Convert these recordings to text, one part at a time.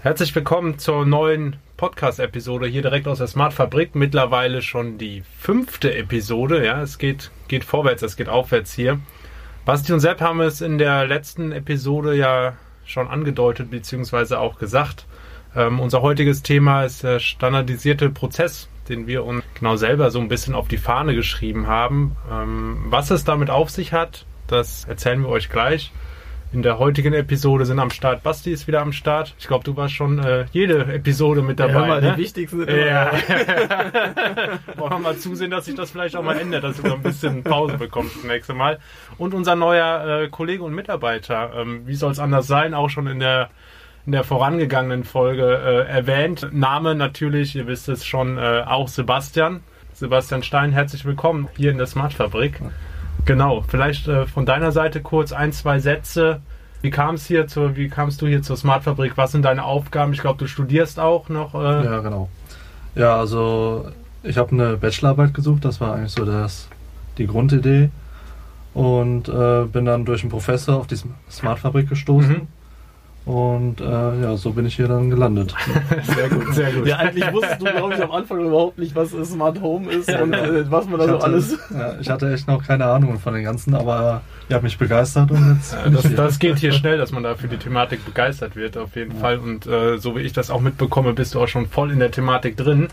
Herzlich willkommen zur neuen Podcast-Episode hier direkt aus der Smart Fabrik. Mittlerweile schon die fünfte Episode. Ja, es geht, geht vorwärts, es geht aufwärts hier. Basti und Sepp haben es in der letzten Episode ja schon angedeutet bzw. auch gesagt. Ähm, unser heutiges Thema ist der standardisierte Prozess, den wir uns genau selber so ein bisschen auf die Fahne geschrieben haben. Ähm, was es damit auf sich hat, das erzählen wir euch gleich. In der heutigen Episode sind am Start. Basti ist wieder am Start. Ich glaube, du warst schon äh, jede Episode mit dabei. Ja, mal, ne? Die wichtigsten sind ja. Wollen wir mal zusehen, dass sich das vielleicht auch mal ändert, dass du ein bisschen Pause bekommst das nächste Mal. Und unser neuer äh, Kollege und Mitarbeiter, ähm, wie soll es anders sein, auch schon in der in der vorangegangenen Folge äh, erwähnt. Name natürlich, ihr wisst es schon, äh, auch Sebastian. Sebastian Stein, herzlich willkommen hier in der Smart Fabrik. Genau, vielleicht äh, von deiner Seite kurz ein, zwei Sätze. Wie kam es hier zu, wie kamst du hier zur Smart Fabrik? Was sind deine Aufgaben? Ich glaube, du studierst auch noch. Äh ja, genau. Ja, also ich habe eine Bachelorarbeit gesucht, das war eigentlich so das, die Grundidee. Und äh, bin dann durch einen Professor auf die Smart Fabrik gestoßen. Mhm. Und äh, ja, so bin ich hier dann gelandet. sehr gut, sehr gut. Ja, eigentlich wusstest du, glaube ich, am Anfang überhaupt nicht, was Smart Home ist und äh, was man da so alles. Ja, ich hatte echt noch keine Ahnung von den ganzen, aber ihr habt mich begeistert und jetzt. Ja, das, das, geht hier schnell, dass man da für die Thematik begeistert wird, auf jeden ja. Fall. Und äh, so wie ich das auch mitbekomme, bist du auch schon voll in der Thematik drin.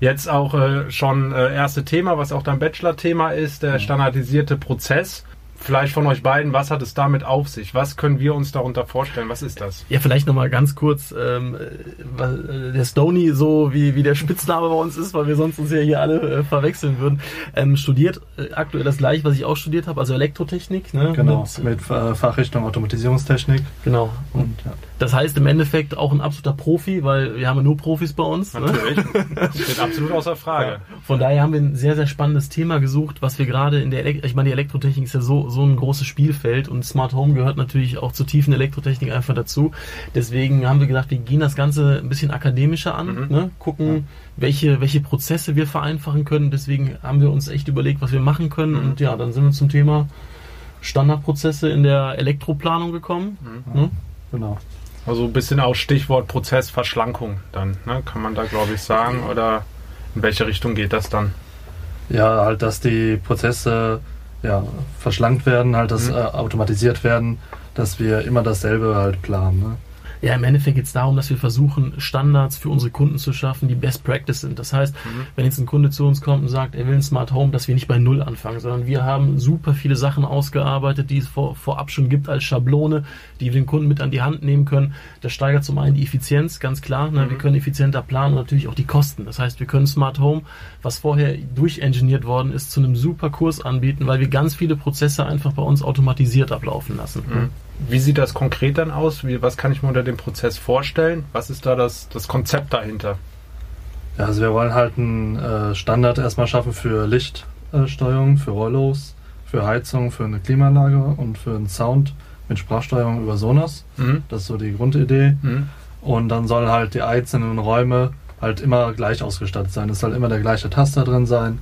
Jetzt auch äh, schon äh, erste Thema, was auch dein Bachelor-Thema ist, der standardisierte Prozess. Vielleicht von euch beiden, was hat es damit auf sich? Was können wir uns darunter vorstellen? Was ist das? Ja, vielleicht nochmal ganz kurz, ähm, äh, der Stony so wie, wie der Spitzname bei uns ist, weil wir sonst uns ja hier alle äh, verwechseln würden, ähm, studiert äh, aktuell das gleiche, was ich auch studiert habe, also Elektrotechnik. Ne? Genau, mit, mit äh, Fachrichtung Automatisierungstechnik. Genau. Und, ja. Das heißt im Endeffekt auch ein absoluter Profi, weil wir haben ja nur Profis bei uns. Ne? Natürlich. Ne? Das steht absolut außer Frage. Ja. Von daher haben wir ein sehr, sehr spannendes Thema gesucht, was wir gerade in der, Elekt ich meine, die Elektrotechnik ist ja so, so ein großes Spielfeld und Smart Home gehört natürlich auch zur tiefen Elektrotechnik einfach dazu. Deswegen haben wir gedacht, wir gehen das Ganze ein bisschen akademischer an, mhm. ne? gucken, ja. welche, welche Prozesse wir vereinfachen können. Deswegen haben wir uns echt überlegt, was wir machen können. Mhm. Und ja, dann sind wir zum Thema Standardprozesse in der Elektroplanung gekommen. Mhm. Ne? Genau. Also ein bisschen auch Stichwort Prozessverschlankung dann, ne? kann man da glaube ich sagen. Oder in welche Richtung geht das dann? Ja, halt, dass die Prozesse ja, verschlankt werden, halt, dass mhm. äh, automatisiert werden, dass wir immer dasselbe halt planen. Ne? Ja, im Endeffekt geht es darum, dass wir versuchen, Standards für unsere Kunden zu schaffen, die Best Practice sind. Das heißt, mhm. wenn jetzt ein Kunde zu uns kommt und sagt, er will ein Smart Home, dass wir nicht bei Null anfangen, sondern wir haben super viele Sachen ausgearbeitet, die es vor, vorab schon gibt als Schablone, die wir den Kunden mit an die Hand nehmen können. Das steigert zum einen die Effizienz, ganz klar. Ne? Mhm. Wir können effizienter planen und natürlich auch die Kosten. Das heißt, wir können Smart Home, was vorher durchengineert worden ist, zu einem super Kurs anbieten, weil wir ganz viele Prozesse einfach bei uns automatisiert ablaufen lassen. Mhm. Wie sieht das konkret dann aus? Wie, was kann ich mir unter dem Prozess vorstellen? Was ist da das, das Konzept dahinter? Ja, also wir wollen halt einen äh, Standard erstmal schaffen für Lichtsteuerung, für Rollos, für Heizung, für eine Klimaanlage und für einen Sound mit Sprachsteuerung über Sonos. Mhm. Das ist so die Grundidee. Mhm. Und dann sollen halt die einzelnen Räume halt immer gleich ausgestattet sein. Es soll immer der gleiche Taster drin sein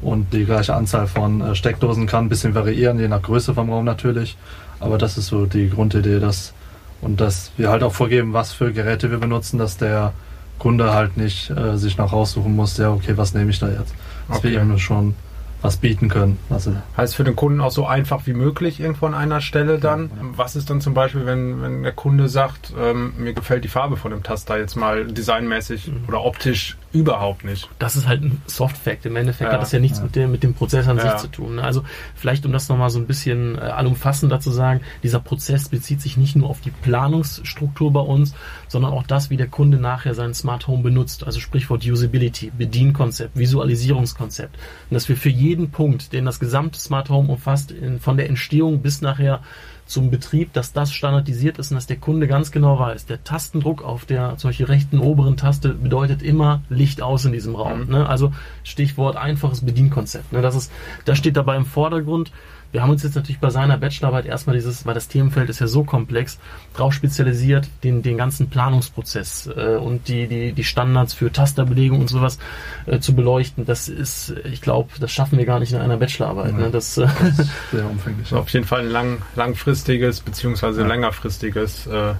und die gleiche Anzahl von äh, Steckdosen kann ein bisschen variieren, je nach Größe vom Raum natürlich. Aber das ist so die Grundidee, dass und dass wir halt auch vorgeben, was für Geräte wir benutzen, dass der Kunde halt nicht äh, sich noch raussuchen muss, ja, okay, was nehme ich da jetzt? Dass okay. wir ihm schon was bieten können. Also heißt für den Kunden auch so einfach wie möglich irgendwo an einer Stelle dann. Ja, Was ist dann zum Beispiel, wenn, wenn der Kunde sagt, ähm, mir gefällt die Farbe von dem Taster jetzt mal designmäßig mhm. oder optisch überhaupt nicht? Das ist halt ein Soft-Fact. Im Endeffekt ja, hat das ja nichts ja. Mit, dem, mit dem Prozess an sich zu tun. Ne? Also vielleicht, um das nochmal so ein bisschen äh, allumfassender zu sagen, dieser Prozess bezieht sich nicht nur auf die Planungsstruktur bei uns, sondern auch das, wie der Kunde nachher sein Smart Home benutzt. Also Sprichwort Usability, Bedienkonzept, Visualisierungskonzept. Und dass wir für jeden jeden Punkt, den das gesamte Smart Home umfasst, in, von der Entstehung bis nachher zum Betrieb, dass das standardisiert ist und dass der Kunde ganz genau weiß, der Tastendruck auf der solche rechten oberen Taste bedeutet immer Licht aus in diesem Raum. Mhm. Ne? Also Stichwort einfaches Bedienkonzept. Ne? Das ist, das steht dabei im Vordergrund. Wir haben uns jetzt natürlich bei seiner Bachelorarbeit erstmal dieses, weil das Themenfeld ist ja so komplex, darauf spezialisiert, den, den ganzen Planungsprozess äh, und die, die, die Standards für Tasterbelegung und sowas äh, zu beleuchten. Das ist, ich glaube, das schaffen wir gar nicht in einer Bachelorarbeit. Ne? Das, äh, das ist sehr umfänglich. Auf jeden Fall ein lang, langfristiges beziehungsweise ja. längerfristiges äh,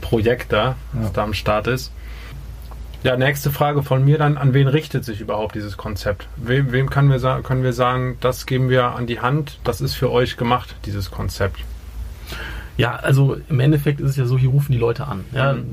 Projekt da, was ja. da am Start ist. Ja, nächste Frage von mir dann, an wen richtet sich überhaupt dieses Konzept? Wem, wem können, wir, können wir sagen, das geben wir an die Hand, das ist für euch gemacht, dieses Konzept? Ja, also im Endeffekt ist es ja so, hier rufen die Leute an. Ja, mhm.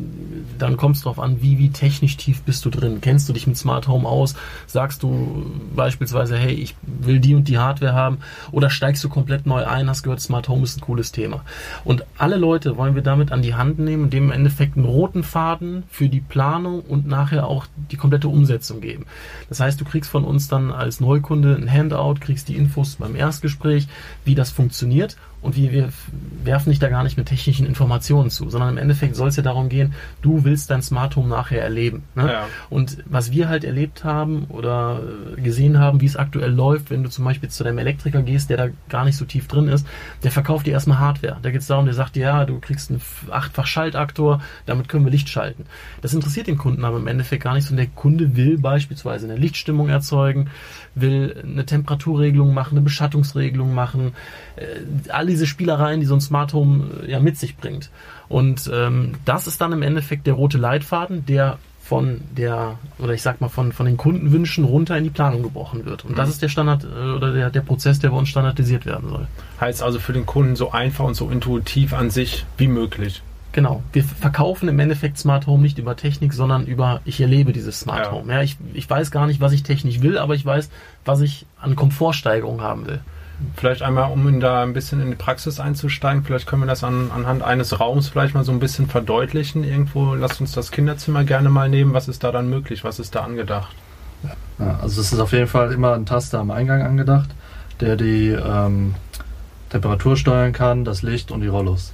Dann kommt es darauf an, wie, wie technisch tief bist du drin. Kennst du dich mit Smart Home aus? Sagst du beispielsweise, hey, ich will die und die Hardware haben? Oder steigst du komplett neu ein, hast gehört, Smart Home ist ein cooles Thema. Und alle Leute wollen wir damit an die Hand nehmen und dem im Endeffekt einen roten Faden für die Planung und nachher auch die komplette Umsetzung geben. Das heißt, du kriegst von uns dann als Neukunde ein Handout, kriegst die Infos beim Erstgespräch, wie das funktioniert und wir, wir werfen dich da gar nicht mit technischen Informationen zu, sondern im Endeffekt soll es ja darum gehen, du willst dein Smart Home nachher erleben. Ne? Ja. Und was wir halt erlebt haben oder gesehen haben, wie es aktuell läuft, wenn du zum Beispiel zu deinem Elektriker gehst, der da gar nicht so tief drin ist, der verkauft dir erstmal Hardware. Da geht es darum, der sagt dir, ja, du kriegst einen achtfach Schaltaktor, damit können wir Licht schalten. Das interessiert den Kunden aber im Endeffekt gar nicht, sondern der Kunde will beispielsweise eine Lichtstimmung erzeugen, will eine Temperaturregelung machen, eine Beschattungsregelung machen, äh, all diese Spielereien, die so ein Smart Home äh, ja mit sich bringt. Und ähm, das ist dann im Endeffekt der rote Leitfaden, der von der, oder ich sag mal, von, von den Kundenwünschen runter in die Planung gebrochen wird. Und mhm. das ist der Standard äh, oder der, der Prozess, der bei uns standardisiert werden soll. Heißt also für den Kunden so einfach und so intuitiv an sich wie möglich. Genau. Wir verkaufen im Endeffekt Smart Home nicht über Technik, sondern über, ich erlebe dieses Smart ja. Home. Ja, ich, ich weiß gar nicht, was ich technisch will, aber ich weiß, was ich an Komfortsteigerung haben will. Vielleicht einmal, um in da ein bisschen in die Praxis einzusteigen, vielleicht können wir das an, anhand eines Raums vielleicht mal so ein bisschen verdeutlichen. Irgendwo, lasst uns das Kinderzimmer gerne mal nehmen. Was ist da dann möglich? Was ist da angedacht? Ja, also es ist auf jeden Fall immer ein Taster am Eingang angedacht, der die ähm, Temperatur steuern kann, das Licht und die Rollos.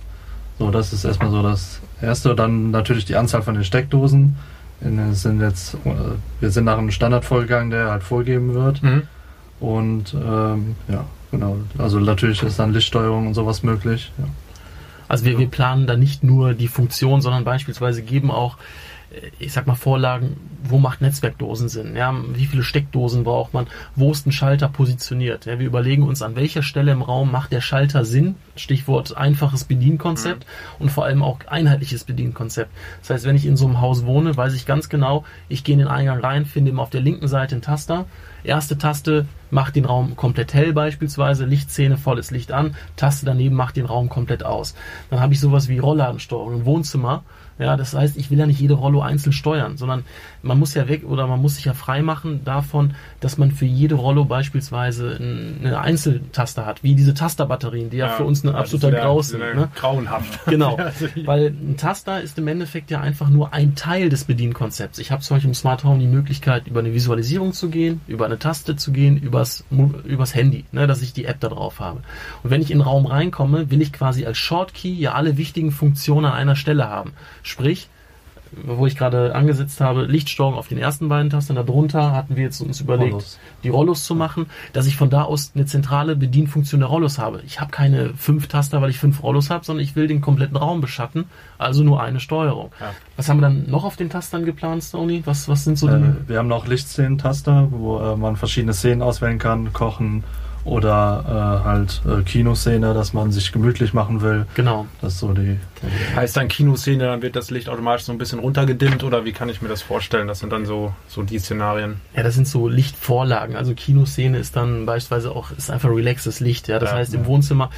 So, das ist erstmal so das Erste. Dann natürlich die Anzahl von den Steckdosen. In, sind jetzt, äh, wir sind nach einem Standard vorgegangen, der halt vorgegeben wird. Mhm. Und ähm, ja, genau. Also natürlich ist dann Lichtsteuerung und sowas möglich. Ja. Also wir, wir planen da nicht nur die Funktion, sondern beispielsweise geben auch ich sag mal, Vorlagen, wo macht Netzwerkdosen Sinn? Ja, wie viele Steckdosen braucht man? Wo ist ein Schalter positioniert? Ja, wir überlegen uns, an welcher Stelle im Raum macht der Schalter Sinn? Stichwort einfaches Bedienkonzept mhm. und vor allem auch einheitliches Bedienkonzept. Das heißt, wenn ich in so einem Haus wohne, weiß ich ganz genau, ich gehe in den Eingang rein, finde immer auf der linken Seite einen Taster. Erste Taste macht den Raum komplett hell beispielsweise, Lichtszene, volles Licht an, Taste daneben macht den Raum komplett aus. Dann habe ich sowas wie Rollladensteuerung im Wohnzimmer ja, das heißt, ich will ja nicht jede Rollo einzeln steuern, sondern man muss ja weg oder man muss sich ja frei machen davon, dass man für jede Rollo beispielsweise eine Einzeltaste hat, wie diese Tasterbatterien, die ja, ja für uns ein absoluter Graus sind. Ne? Grauenhaft. Genau, weil ein Taster ist im Endeffekt ja einfach nur ein Teil des Bedienkonzepts. Ich habe zum Beispiel im Smart Home die Möglichkeit, über eine Visualisierung zu gehen, über eine Taste zu gehen, übers, übers Handy, ne, dass ich die App da drauf habe. Und wenn ich in den Raum reinkomme, will ich quasi als Shortkey ja alle wichtigen Funktionen an einer Stelle haben. Sprich, wo ich gerade angesetzt habe, Lichtsteuerung auf den ersten beiden Tastern. Darunter hatten wir jetzt uns überlegt, Rollos. die Rollos zu machen, dass ich von da aus eine zentrale Bedienfunktion der Rollos habe. Ich habe keine fünf Taster, weil ich fünf Rollos habe, sondern ich will den kompletten Raum beschatten, also nur eine Steuerung. Ja. Was haben wir dann noch auf den Tastern geplant, Stony? Was, was sind so die? Äh, wir haben noch Lichtszenen-Taster, wo äh, man verschiedene Szenen auswählen kann, kochen, oder äh, halt äh, Kinoszene, dass man sich gemütlich machen will. Genau. Das ist so die. Heißt dann Kinoszene, dann wird das Licht automatisch so ein bisschen runtergedimmt oder wie kann ich mir das vorstellen? Das sind dann so, so die Szenarien. Ja, das sind so Lichtvorlagen. Also Kinoszene ist dann beispielsweise auch ist einfach relaxes Licht. Ja, das ja, heißt im Wohnzimmer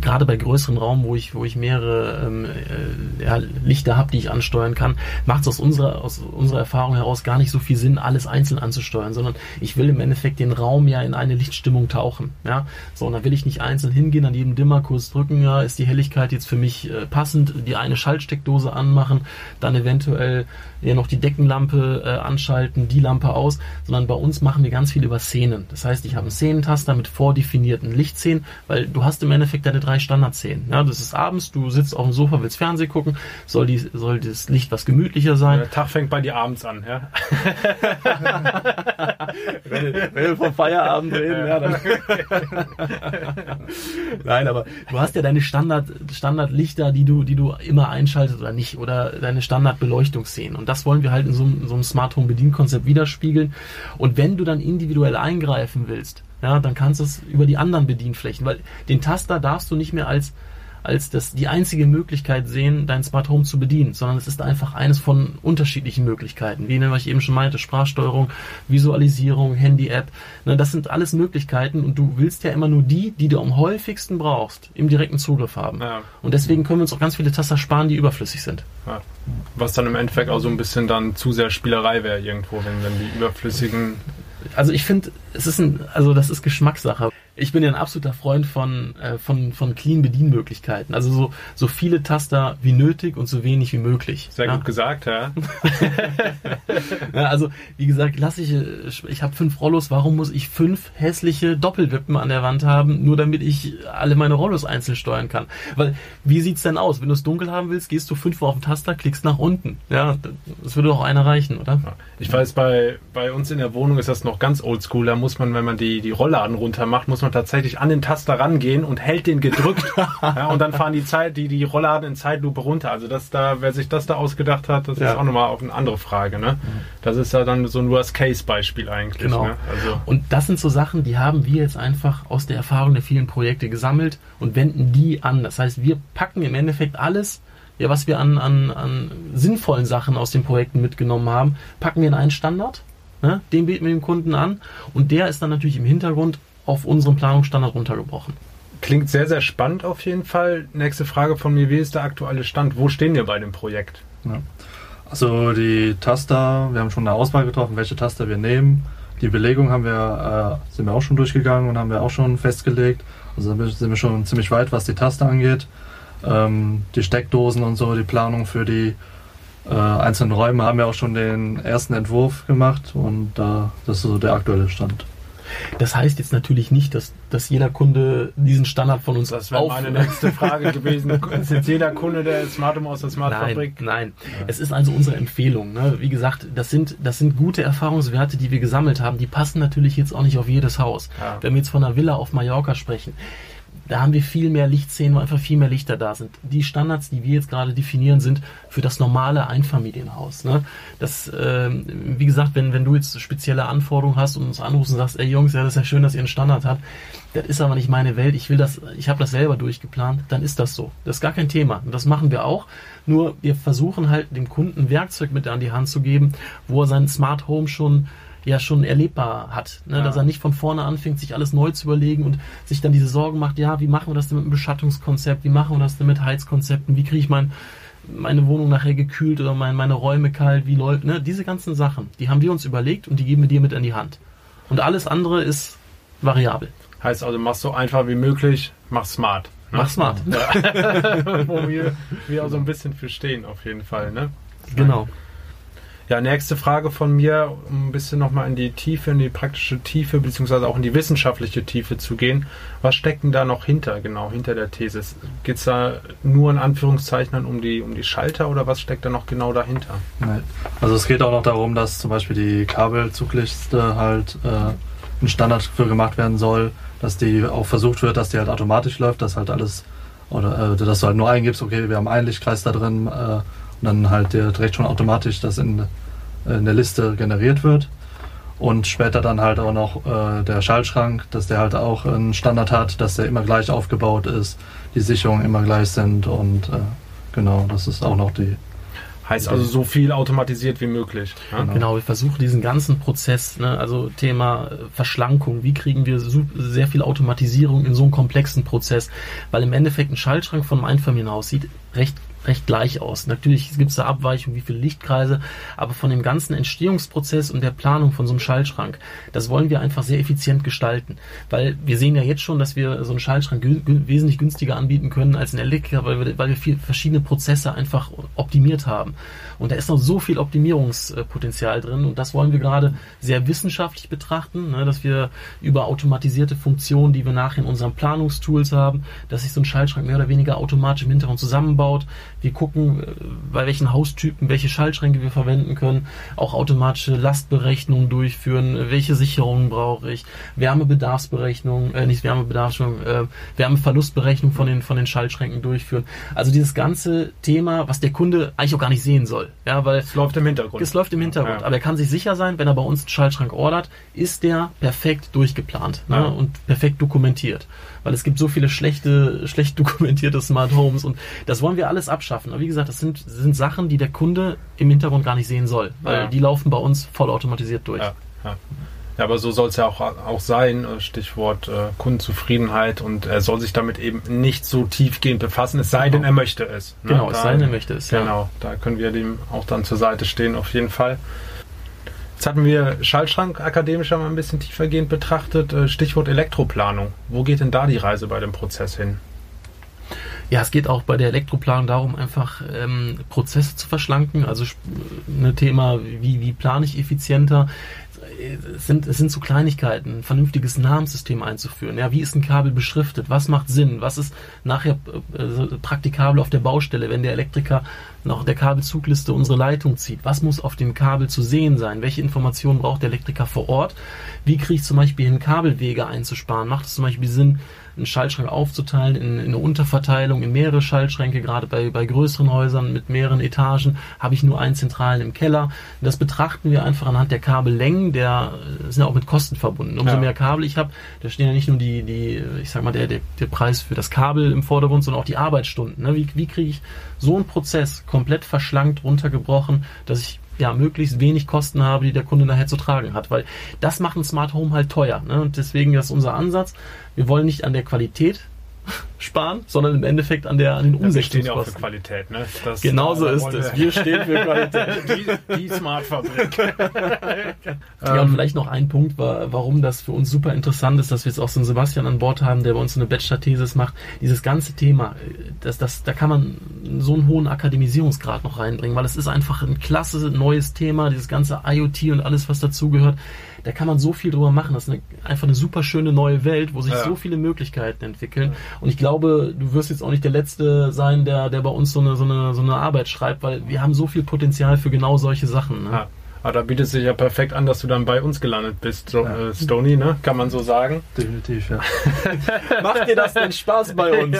gerade bei größeren Raum, wo ich, wo ich mehrere ähm, äh, ja, Lichter habe, die ich ansteuern kann, macht es aus unserer, aus unserer Erfahrung heraus gar nicht so viel Sinn, alles einzeln anzusteuern, sondern ich will im Endeffekt den Raum ja in eine Lichtstimmung tauchen. Ja? So, und dann will ich nicht einzeln hingehen, an jedem Dimmer kurz drücken, ja, ist die Helligkeit jetzt für mich äh, passend, die eine Schaltsteckdose anmachen, dann eventuell ja noch die Deckenlampe äh, anschalten, die Lampe aus, sondern bei uns machen wir ganz viel über Szenen. Das heißt, ich habe einen Szenentaster mit vordefinierten Lichtszenen, weil du hast im Endeffekt deine drei Standardszenen. Ja, das ist abends, du sitzt auf dem Sofa, willst Fernsehen gucken, soll, die, soll das Licht was gemütlicher sein. Der Tag fängt bei dir abends an, ja. wenn, wenn wir vom Feierabend reden, ja, dann. Nein, aber du hast ja deine Standard, Standardlichter, die du, die du immer einschaltest oder nicht, oder deine Standardbeleuchtungsszenen. Und das wollen wir halt in so, in so einem Smart Home Bedienkonzept widerspiegeln. Und wenn du dann individuell eingreifen willst, ja, dann kannst du es über die anderen Bedienflächen, weil den Taster darfst du nicht mehr als als das die einzige Möglichkeit sehen, dein Smart Home zu bedienen, sondern es ist einfach eines von unterschiedlichen Möglichkeiten, wie was ich eben schon meinte, Sprachsteuerung, Visualisierung, Handy-App. Ne, das sind alles Möglichkeiten und du willst ja immer nur die, die du am häufigsten brauchst, im direkten Zugriff haben. Ja. Und deswegen können wir uns auch ganz viele Taster sparen, die überflüssig sind. Ja. Was dann im Endeffekt auch so ein bisschen dann zu sehr Spielerei wäre irgendwo, wenn dann die überflüssigen also ich finde, es ist ein, also das ist Geschmackssache ich bin ja ein absoluter Freund von, äh, von, von clean Bedienmöglichkeiten. Also so, so viele Taster wie nötig und so wenig wie möglich. Sehr ja? gut gesagt, ja. ja. Also, wie gesagt, klassische, ich habe fünf Rollos, warum muss ich fünf hässliche Doppelwippen an der Wand haben, nur damit ich alle meine Rollos einzeln steuern kann? Weil, wie sieht's denn aus? Wenn du es dunkel haben willst, gehst du fünfmal auf den Taster, klickst nach unten. Ja, das würde doch einer reichen, oder? Ich weiß, bei, bei uns in der Wohnung ist das noch ganz oldschool. Da muss man, wenn man die, die Rollladen runter macht, muss man man tatsächlich an den Taster rangehen und hält den gedrückt. ja, und dann fahren die Zeit, die, die Rollladen in Zeitlupe runter. Also das da, wer sich das da ausgedacht hat, das ja. ist auch nochmal auch eine andere Frage. Ne? Das ist ja dann so ein Worst-Case-Beispiel eigentlich. Genau. Ne? Also. Und das sind so Sachen, die haben wir jetzt einfach aus der Erfahrung der vielen Projekte gesammelt und wenden die an. Das heißt, wir packen im Endeffekt alles, ja, was wir an, an, an sinnvollen Sachen aus den Projekten mitgenommen haben, packen wir in einen Standard. Ne? Den bieten wir dem Kunden an und der ist dann natürlich im Hintergrund auf unseren Planungsstandard runtergebrochen. Klingt sehr, sehr spannend auf jeden Fall. Nächste Frage von mir, wie ist der aktuelle Stand? Wo stehen wir bei dem Projekt? Ja. Also die Taster, wir haben schon eine Auswahl getroffen, welche Taster wir nehmen. Die Belegung haben wir, äh, sind wir auch schon durchgegangen und haben wir auch schon festgelegt. Also sind wir schon ziemlich weit, was die Taster angeht. Ähm, die Steckdosen und so, die Planung für die äh, einzelnen Räume haben wir auch schon den ersten Entwurf gemacht und äh, das ist so der aktuelle Stand. Das heißt jetzt natürlich nicht, dass, dass jeder Kunde diesen Standard von uns Das wäre meine nächste Frage gewesen. Ist jetzt jeder Kunde der Smart Home aus der Smart Fabrik? Nein, nein. Es ist also unsere Empfehlung. Ne? Wie gesagt, das sind, das sind gute Erfahrungswerte, die wir gesammelt haben. Die passen natürlich jetzt auch nicht auf jedes Haus. Ja. Wenn wir jetzt von einer Villa auf Mallorca sprechen, da haben wir viel mehr Lichtszenen, wo einfach viel mehr Lichter da sind. Die Standards, die wir jetzt gerade definieren, sind für das normale Einfamilienhaus. Ne? Das, äh, wie gesagt, wenn, wenn du jetzt spezielle Anforderungen hast und uns anrufst und sagst, ey Jungs, ja, das ist ja schön, dass ihr einen Standard habt, das ist aber nicht meine Welt, ich will das, ich habe das selber durchgeplant, dann ist das so. Das ist gar kein Thema. Und das machen wir auch. Nur wir versuchen halt dem Kunden Werkzeug mit an die Hand zu geben, wo er sein Smart Home schon ja schon erlebbar hat. Ne? Ja. Dass er nicht von vorne anfängt, sich alles neu zu überlegen und sich dann diese Sorgen macht, ja, wie machen wir das denn mit einem Beschattungskonzept, wie machen wir das denn mit Heizkonzepten, wie kriege ich mein, meine Wohnung nachher gekühlt oder mein, meine Räume kalt, wie läuft, ne? Diese ganzen Sachen, die haben wir uns überlegt und die geben wir dir mit an die Hand. Und alles andere ist variabel. Heißt also, mach so einfach wie möglich, mach smart. Ne? Mach smart. Ja. Wo wir, wir auch so ein bisschen für stehen, auf jeden Fall, ne? Genau. Ja, nächste Frage von mir, um ein bisschen nochmal in die Tiefe, in die praktische Tiefe, beziehungsweise auch in die wissenschaftliche Tiefe zu gehen. Was steckt denn da noch hinter, genau, hinter der These? Geht es da nur in Anführungszeichen um die, um die Schalter oder was steckt da noch genau dahinter? Also es geht auch noch darum, dass zum Beispiel die Kabelzugliste halt äh, ein Standard für gemacht werden soll, dass die auch versucht wird, dass die halt automatisch läuft, dass halt alles, oder äh, dass du halt nur eingibst, okay, wir haben einen Lichtkreis da drin, äh, und dann halt direkt schon automatisch das in, in der Liste generiert wird. Und später dann halt auch noch äh, der Schaltschrank, dass der halt auch einen Standard hat, dass der immer gleich aufgebaut ist, die Sicherungen immer gleich sind und äh, genau, das ist auch noch die Heißt also so viel automatisiert wie möglich. Ja? Genau. genau, wir versuchen diesen ganzen Prozess, ne, also Thema äh, Verschlankung, wie kriegen wir sehr viel Automatisierung in so einem komplexen Prozess, weil im Endeffekt ein Schaltschrank von einem Einfamilienhaus sieht recht recht gleich aus. Natürlich gibt es da Abweichungen, wie viele Lichtkreise, aber von dem ganzen Entstehungsprozess und der Planung von so einem Schaltschrank, das wollen wir einfach sehr effizient gestalten. Weil wir sehen ja jetzt schon, dass wir so einen Schaltschrank wesentlich günstiger anbieten können als ein Elektriker, weil wir, weil wir viel, verschiedene Prozesse einfach optimiert haben. Und da ist noch so viel Optimierungspotenzial drin und das wollen wir gerade sehr wissenschaftlich betrachten, ne, dass wir über automatisierte Funktionen, die wir nachher in unseren Planungstools haben, dass sich so ein Schaltschrank mehr oder weniger automatisch im Hintergrund zusammenbaut, Wir gucken, äh, bei welchen Haustypen, welche Schaltschränke wir verwenden können, auch automatische Lastberechnungen durchführen, welche Sicherungen brauche ich, Wärmebedarfsberechnung, äh, nicht Wärmebedarfsberechnung, äh, Wärmeverlustberechnung von den, von den Schaltschränken durchführen. Also dieses ganze Thema, was der Kunde eigentlich auch gar nicht sehen soll. Ja, weil es läuft im Hintergrund. Es läuft im Hintergrund. Ja. Aber er kann sich sicher sein, wenn er bei uns einen Schaltschrank ordert, ist der perfekt durchgeplant ne, ja. ne, und perfekt dokumentiert. Weil es gibt so viele schlechte, schlecht dokumentierte Smart Homes und das wollen wir alles abschaffen. Aber wie gesagt, das sind, sind Sachen, die der Kunde im Hintergrund gar nicht sehen soll, weil ja. die laufen bei uns vollautomatisiert durch. Ja, ja. ja aber so soll es ja auch, auch sein. Äh, Stichwort äh, Kundenzufriedenheit und er soll sich damit eben nicht so tiefgehend befassen, es sei genau. denn, er möchte es. Ne? Genau, es sei denn, er möchte es. Genau, da können wir dem auch dann zur Seite stehen, auf jeden Fall. Jetzt hatten wir Schaltschrank akademisch mal ein bisschen tiefergehend betrachtet. Äh, Stichwort Elektroplanung. Wo geht denn da die Reise bei dem Prozess hin? Ja, es geht auch bei der Elektroplanung darum, einfach ähm, Prozesse zu verschlanken. Also ein Thema, wie, wie plane ich effizienter? es sind, es sind so Kleinigkeiten, ein vernünftiges Namenssystem einzuführen. Ja, wie ist ein Kabel beschriftet? Was macht Sinn? Was ist nachher äh, praktikabel auf der Baustelle, wenn der Elektriker nach der Kabelzugliste unsere Leitung zieht? Was muss auf dem Kabel zu sehen sein? Welche Informationen braucht der Elektriker vor Ort? Wie kriege ich zum Beispiel hin, Kabelwege einzusparen? Macht es zum Beispiel Sinn, einen Schaltschrank aufzuteilen in, in, eine Unterverteilung, in mehrere Schaltschränke, gerade bei, bei größeren Häusern mit mehreren Etagen habe ich nur einen zentralen im Keller. Das betrachten wir einfach anhand der Kabellängen, der äh, sind ja auch mit Kosten verbunden. Umso ja. mehr Kabel ich habe, da stehen ja nicht nur die, die, ich sag mal, der, der, der Preis für das Kabel im Vordergrund, sondern auch die Arbeitsstunden. Ne? Wie, wie kriege ich so einen Prozess komplett verschlankt, runtergebrochen, dass ich ja, möglichst wenig Kosten habe, die der Kunde nachher zu tragen hat. Weil das macht ein Smart Home halt teuer. Ne? Und deswegen ist unser Ansatz, wir wollen nicht an der Qualität sparen, sondern im Endeffekt an, der, an den Umsetzungskosten. Wir stehen ja auch für Qualität. Ne? Das, Genauso ist es. Wir stehen für Qualität. die, die Smart-Fabrik. ja, und vielleicht noch ein Punkt, warum das für uns super interessant ist, dass wir jetzt auch so einen Sebastian an Bord haben, der bei uns eine Bachelor-Thesis macht. Dieses ganze Thema, das, das, da kann man so einen hohen Akademisierungsgrad noch reinbringen, weil es ist einfach ein klasse neues Thema, dieses ganze IoT und alles, was dazugehört da kann man so viel drüber machen. Das ist eine, einfach eine super schöne neue Welt, wo sich ja. so viele Möglichkeiten entwickeln. Und ich glaube, du wirst jetzt auch nicht der Letzte sein, der, der bei uns so eine, so eine, so eine Arbeit schreibt, weil wir haben so viel Potenzial für genau solche Sachen. Ne? Ja. Aber da bietet es sich ja perfekt an, dass du dann bei uns gelandet bist, so, ja. äh, Stony, ne? Kann man so sagen? Definitiv, ja. Macht dir das denn Spaß bei uns?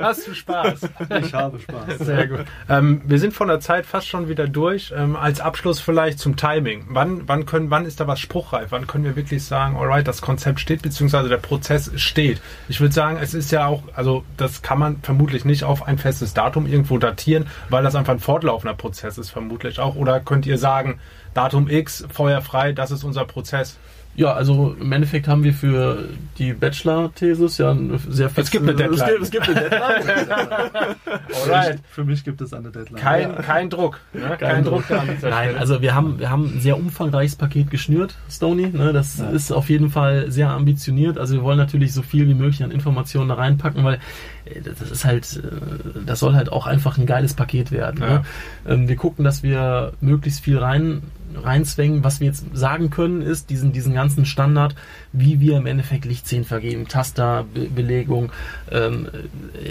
Hast du Spaß? Ich habe Spaß. Sehr gut. Ähm, wir sind von der Zeit fast schon wieder durch. Ähm, als Abschluss vielleicht zum Timing. Wann, wann, können, wann ist da was spruchreif? Wann können wir wirklich sagen, alright, das Konzept steht, beziehungsweise der Prozess steht? Ich würde sagen, es ist ja auch, also das kann man vermutlich nicht auf ein festes Datum irgendwo datieren, weil das einfach ein fortlaufender Prozess ist, vermutlich auch. Oder könnt ihr sagen, Datum X, feuerfrei, das ist unser Prozess? Ja, also im Endeffekt haben wir für die Bachelor-Thesis ja sehr fix. Es gibt eine Deadline. Es gibt, es gibt eine Deadline. Alright. Für mich gibt es eine Deadline. Kein, ja. kein Druck. Ne? Kein, kein, Druck. Druck Nein, also wir haben, wir haben ein sehr umfangreiches Paket geschnürt, Stony. Ne? Das ja. ist auf jeden Fall sehr ambitioniert. Also wir wollen natürlich so viel wie möglich an Informationen da reinpacken, weil äh, das ist halt, äh, das soll halt auch einfach ein geiles Paket werden. Ne? Ja. Ne? Wir gucken, dass wir möglichst viel rein reinzwängen. Was wir jetzt sagen können, ist diesen, diesen ganzen Standard, wie wir im Endeffekt Lichtszenen vergeben, Tasterbelegung, ähm,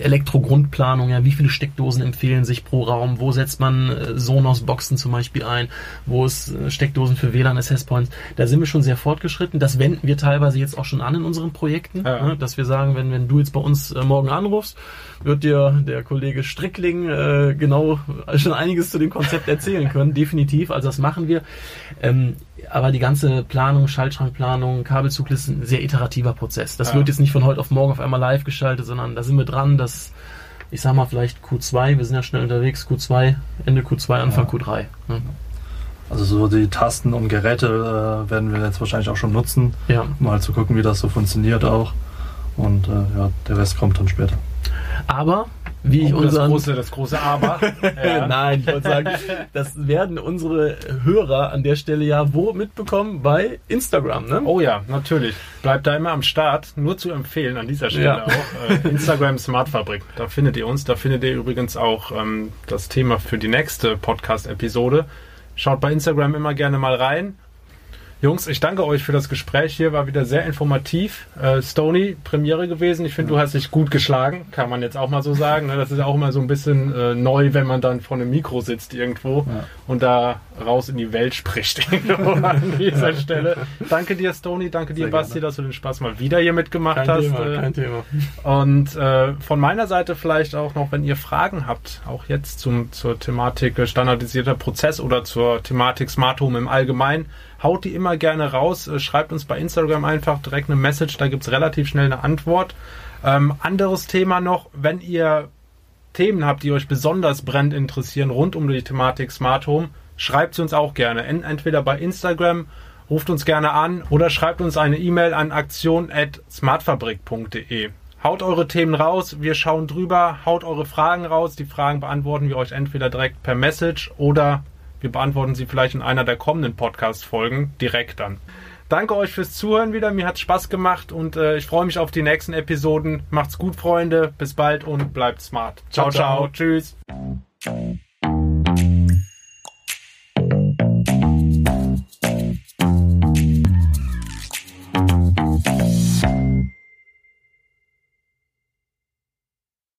Elektrogrundplanung, ja, wie viele Steckdosen empfehlen sich pro Raum, wo setzt man äh, Sonos-Boxen zum Beispiel ein, wo ist äh, Steckdosen für WLAN-Access-Points. Da sind wir schon sehr fortgeschritten. Das wenden wir teilweise jetzt auch schon an in unseren Projekten, ja. ne, dass wir sagen, wenn, wenn du jetzt bei uns äh, morgen anrufst, wird dir der Kollege Strickling äh, genau schon einiges zu dem Konzept erzählen können, definitiv. Also das machen wir. Ähm, aber die ganze Planung, Schaltschrankplanung, Kabelzuglisten, sehr iterativer Prozess. Das ja. wird jetzt nicht von heute auf morgen auf einmal live geschaltet, sondern da sind wir dran, dass ich sag mal vielleicht Q2, wir sind ja schnell unterwegs, Q2, Ende Q2, Anfang ja. Q3. Ne? Also so die Tasten und Geräte äh, werden wir jetzt wahrscheinlich auch schon nutzen, ja. mal zu gucken, wie das so funktioniert auch. Und äh, ja, der Rest kommt dann später. Aber wie ich unseren... Das große, das große Aber. Ja. Nein, ich wollte sagen, das werden unsere Hörer an der Stelle ja wo mitbekommen? Bei Instagram, ne? Oh ja, natürlich. Bleibt da immer am Start. Nur zu empfehlen an dieser Stelle ja. auch. Äh, Instagram Smartfabrik. Da findet ihr uns. Da findet ihr übrigens auch ähm, das Thema für die nächste Podcast-Episode. Schaut bei Instagram immer gerne mal rein. Jungs, ich danke euch für das Gespräch hier, war wieder sehr informativ. Äh, Stony, Premiere gewesen. Ich finde, du hast dich gut geschlagen, kann man jetzt auch mal so sagen. Ne? Das ist auch immer so ein bisschen äh, neu, wenn man dann vor einem Mikro sitzt irgendwo ja. und da raus in die Welt spricht an dieser Stelle. Danke dir, Stony, danke dir, Basti, dass du den Spaß mal wieder hier mitgemacht kein hast. Thema, äh, kein Thema. Und äh, von meiner Seite vielleicht auch noch, wenn ihr Fragen habt, auch jetzt zum, zur Thematik standardisierter Prozess oder zur Thematik Smart Home im Allgemeinen, haut die immer gerne raus. Äh, schreibt uns bei Instagram einfach direkt eine Message, da gibt es relativ schnell eine Antwort. Ähm, anderes Thema noch, wenn ihr Themen habt, die euch besonders brennend interessieren rund um die Thematik Smart Home, schreibt sie uns auch gerne. Entweder bei Instagram, ruft uns gerne an oder schreibt uns eine E-Mail an aktion.smartfabrik.de. Haut eure Themen raus, wir schauen drüber, haut eure Fragen raus. Die Fragen beantworten wir euch entweder direkt per Message oder wir beantworten sie vielleicht in einer der kommenden Podcast-Folgen direkt dann. Danke euch fürs Zuhören wieder. Mir hat Spaß gemacht und äh, ich freue mich auf die nächsten Episoden. Macht's gut, Freunde. Bis bald und bleibt smart. ciao. ciao. ciao. Tschüss.